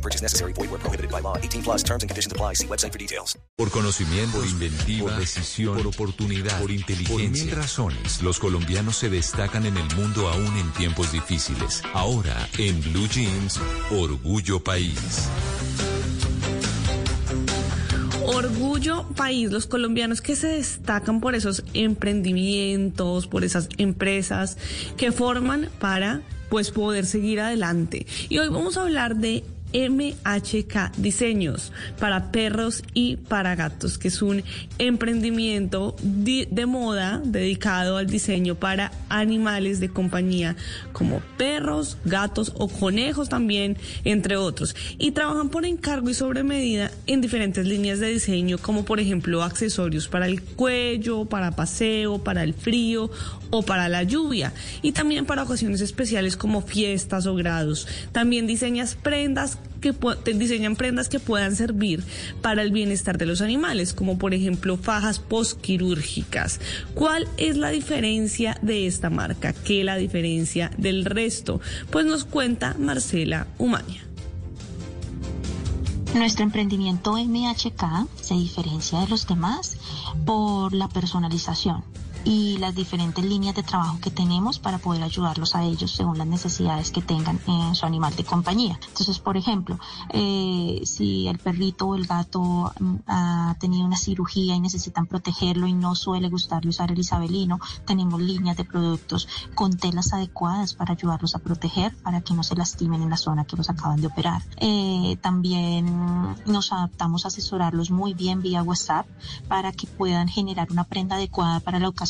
No purchase necessary. Void where prohibited by law. 18 plus terms and conditions apply. See website for details. Por conocimiento, por inventiva, por decisión, por oportunidad, por inteligencia. Por mil razones, los colombianos se destacan en el mundo aún en tiempos difíciles. Ahora, en Blue Jeans, Orgullo País. Orgullo país, los colombianos que se destacan por esos emprendimientos, por esas empresas que forman para pues poder seguir adelante. Y hoy vamos a hablar de MHK Diseños para perros y para gatos, que es un emprendimiento de moda dedicado al diseño para animales de compañía como perros, gatos o conejos también, entre otros. Y trabajan por encargo y sobre medida en diferentes líneas de diseño, como por ejemplo accesorios para el cuello, para paseo, para el frío o para la lluvia. Y también para ocasiones especiales como fiestas o grados. También diseñas prendas que diseñan prendas que puedan servir para el bienestar de los animales, como por ejemplo fajas postquirúrgicas. ¿Cuál es la diferencia de esta marca? ¿Qué la diferencia del resto? Pues nos cuenta Marcela Umaña. Nuestro emprendimiento MHK se diferencia de los demás por la personalización y las diferentes líneas de trabajo que tenemos para poder ayudarlos a ellos según las necesidades que tengan en su animal de compañía. Entonces, por ejemplo, eh, si el perrito o el gato mm, ha tenido una cirugía y necesitan protegerlo y no suele gustarle usar el isabelino, tenemos líneas de productos con telas adecuadas para ayudarlos a proteger para que no se lastimen en la zona que los acaban de operar. Eh, también nos adaptamos a asesorarlos muy bien vía WhatsApp para que puedan generar una prenda adecuada para la ocasión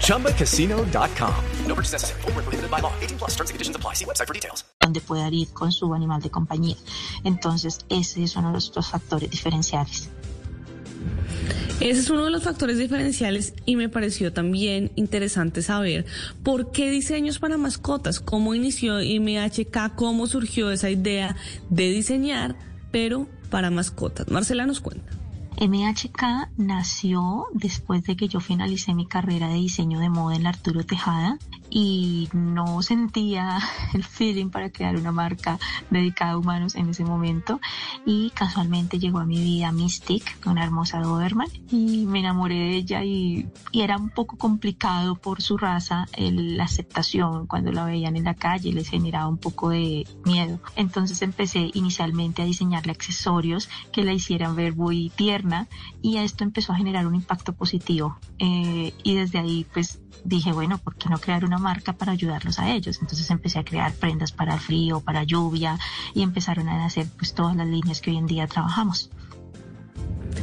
ChumbaCasino.com. No purchase necessary. Full prohibited by law. 18 plus terms and conditions apply. See website for details. Donde pueda ir con su animal de compañía. Entonces, ese es uno de los factores diferenciales. Ese es uno de los factores diferenciales y me pareció también interesante saber por qué diseños para mascotas, cómo inició MHK, cómo surgió esa idea de diseñar, pero para mascotas. Marcela nos cuenta. MHK nació después de que yo finalicé mi carrera de diseño de moda en la Arturo Tejada y no sentía el feeling para crear una marca dedicada a humanos en ese momento. Y casualmente llegó a mi vida Mystic, una hermosa Doberman y me enamoré de ella y, era un poco complicado por su raza la aceptación. Cuando la veían en la calle les generaba un poco de miedo. Entonces empecé inicialmente a diseñarle accesorios que la hicieran ver muy tierna y esto empezó a generar un impacto positivo. Eh, y desde ahí pues dije bueno ¿por qué no crear una marca para ayudarlos a ellos. Entonces empecé a crear prendas para frío, para lluvia y empezaron a hacer pues todas las líneas que hoy en día trabajamos.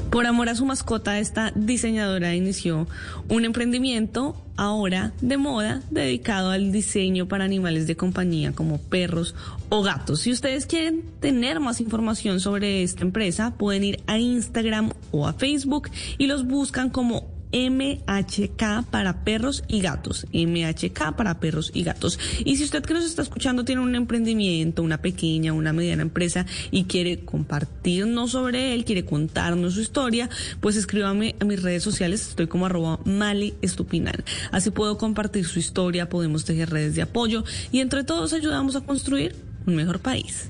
Por amor a su mascota, esta diseñadora inició un emprendimiento ahora de moda dedicado al diseño para animales de compañía como perros o gatos. Si ustedes quieren tener más información sobre esta empresa, pueden ir a Instagram o a Facebook y los buscan como MHK para perros y gatos. MHK para perros y gatos. Y si usted que nos está escuchando tiene un emprendimiento, una pequeña, una mediana empresa y quiere compartirnos sobre él, quiere contarnos su historia, pues escríbame a mis redes sociales. Estoy como arroba Mali Estupinal. Así puedo compartir su historia, podemos tejer redes de apoyo y entre todos ayudamos a construir un mejor país.